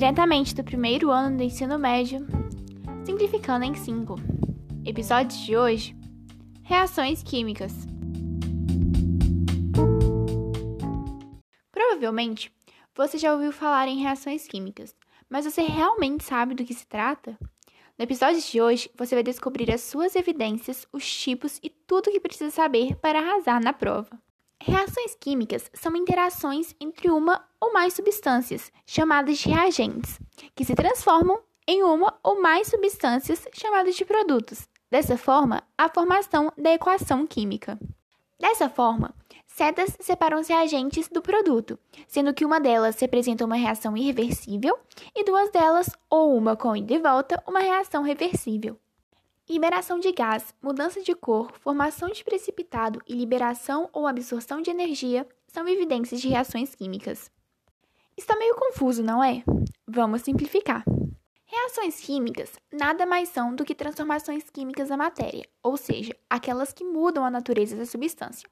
diretamente do primeiro ano do ensino médio, simplificando em 5. Episódio de hoje: Reações químicas. Provavelmente você já ouviu falar em reações químicas, mas você realmente sabe do que se trata? No episódio de hoje, você vai descobrir as suas evidências, os tipos e tudo o que precisa saber para arrasar na prova. Reações químicas são interações entre uma ou mais substâncias, chamadas de reagentes, que se transformam em uma ou mais substâncias chamadas de produtos. Dessa forma, a formação da equação química. Dessa forma, setas separam os reagentes do produto, sendo que uma delas representa uma reação irreversível e duas delas, ou uma com ida e volta, uma reação reversível. Liberação de gás, mudança de cor, formação de precipitado e liberação ou absorção de energia são evidências de reações químicas. Está meio confuso, não é? Vamos simplificar. Reações químicas nada mais são do que transformações químicas da matéria, ou seja, aquelas que mudam a natureza da substância.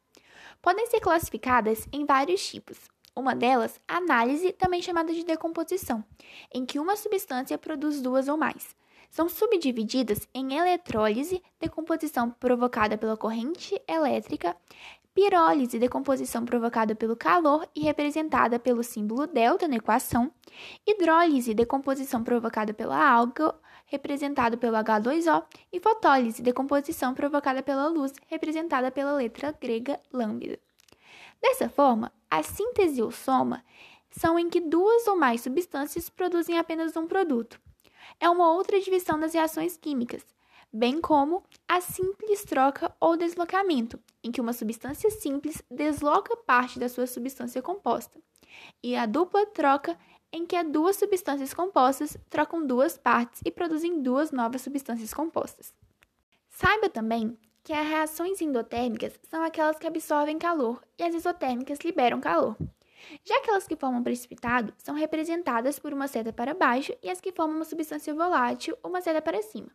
Podem ser classificadas em vários tipos. Uma delas, a análise, também chamada de decomposição, em que uma substância produz duas ou mais são subdivididas em eletrólise, decomposição provocada pela corrente elétrica, pirólise, decomposição provocada pelo calor e representada pelo símbolo delta na equação, hidrólise, decomposição provocada pela água, representado pelo H2O, e fotólise, decomposição provocada pela luz, representada pela letra grega lambda. Dessa forma, a síntese ou soma são em que duas ou mais substâncias produzem apenas um produto é uma outra divisão das reações químicas, bem como a simples troca ou deslocamento, em que uma substância simples desloca parte da sua substância composta, e a dupla troca, em que as duas substâncias compostas trocam duas partes e produzem duas novas substâncias compostas. Saiba também que as reações endotérmicas são aquelas que absorvem calor e as isotérmicas liberam calor. Já aquelas que formam precipitado são representadas por uma seta para baixo e as que formam uma substância volátil, uma seta para cima.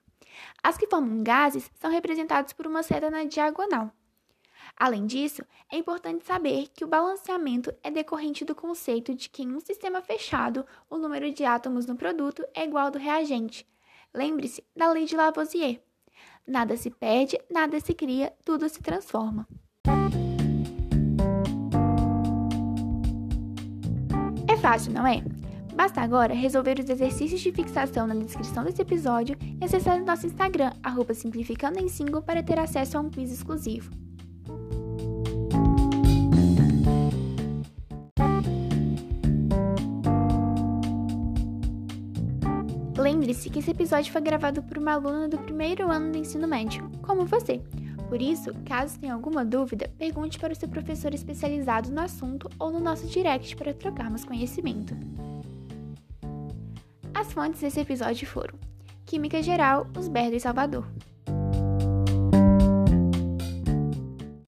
As que formam gases são representadas por uma seta na diagonal. Além disso, é importante saber que o balanceamento é decorrente do conceito de que em um sistema fechado, o número de átomos no produto é igual ao do reagente. Lembre-se da lei de Lavoisier. Nada se perde, nada se cria, tudo se transforma. Fácil, não é? Basta agora resolver os exercícios de fixação na descrição desse episódio e acessar o nosso Instagram, arroba simplificando em 5, para ter acesso a um quiz exclusivo. Lembre-se que esse episódio foi gravado por uma aluna do primeiro ano do ensino médio, como você. Por isso, caso tenha alguma dúvida, pergunte para o seu professor especializado no assunto ou no nosso direct para trocarmos conhecimento. As fontes desse episódio foram Química Geral, Os Berda e Salvador.